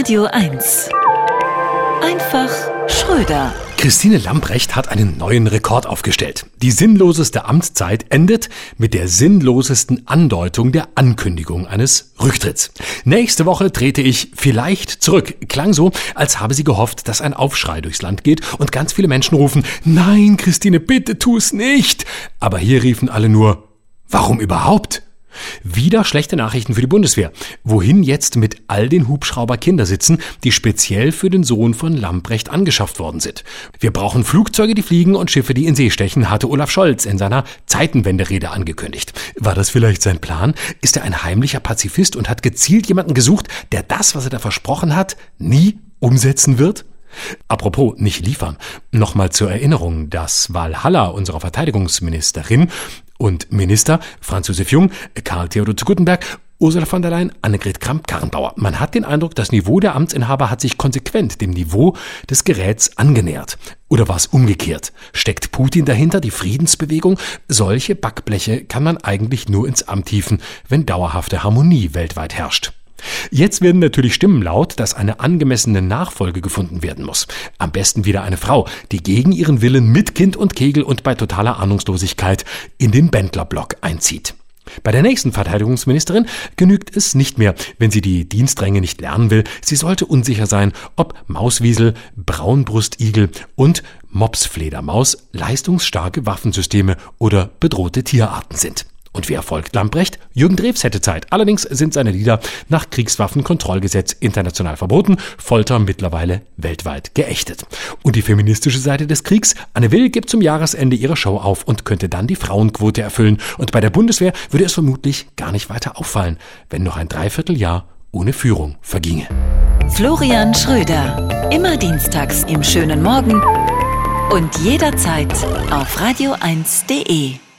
Radio 1. Einfach Schröder. Christine Lamprecht hat einen neuen Rekord aufgestellt. Die sinnloseste Amtszeit endet mit der sinnlosesten Andeutung der Ankündigung eines Rücktritts. Nächste Woche trete ich vielleicht zurück. Klang so, als habe sie gehofft, dass ein Aufschrei durchs Land geht und ganz viele Menschen rufen, nein, Christine, bitte tu's nicht. Aber hier riefen alle nur, warum überhaupt? Wieder schlechte Nachrichten für die Bundeswehr. Wohin jetzt mit all den Hubschrauber-Kindersitzen, die speziell für den Sohn von Lamprecht angeschafft worden sind? Wir brauchen Flugzeuge, die fliegen und Schiffe, die in See stechen, hatte Olaf Scholz in seiner Zeitenwenderede angekündigt. War das vielleicht sein Plan? Ist er ein heimlicher Pazifist und hat gezielt jemanden gesucht, der das, was er da versprochen hat, nie umsetzen wird? Apropos nicht liefern. Nochmal zur Erinnerung, dass Walhalla, unserer Verteidigungsministerin, und Minister Franz Josef Jung, Karl Theodor zu Guttenberg, Ursula von der Leyen, Annegret Kramp-Karrenbauer. Man hat den Eindruck, das Niveau der Amtsinhaber hat sich konsequent dem Niveau des Geräts angenähert. Oder war es umgekehrt? Steckt Putin dahinter, die Friedensbewegung? Solche Backbleche kann man eigentlich nur ins Amt hieven, wenn dauerhafte Harmonie weltweit herrscht. Jetzt werden natürlich Stimmen laut, dass eine angemessene Nachfolge gefunden werden muss. Am besten wieder eine Frau, die gegen ihren Willen mit Kind und Kegel und bei totaler Ahnungslosigkeit in den Bändlerblock einzieht. Bei der nächsten Verteidigungsministerin genügt es nicht mehr, wenn sie die Dienstränge nicht lernen will. Sie sollte unsicher sein, ob Mauswiesel, Braunbrustigel und Mopsfledermaus leistungsstarke Waffensysteme oder bedrohte Tierarten sind. Und wie erfolgt Lamprecht? Jürgen Drews hätte Zeit. Allerdings sind seine Lieder nach Kriegswaffenkontrollgesetz international verboten, Folter mittlerweile weltweit geächtet. Und die feministische Seite des Kriegs? Anne Will gibt zum Jahresende ihre Show auf und könnte dann die Frauenquote erfüllen. Und bei der Bundeswehr würde es vermutlich gar nicht weiter auffallen, wenn noch ein Dreivierteljahr ohne Führung verginge. Florian Schröder. Immer dienstags im schönen Morgen und jederzeit auf radio1.de.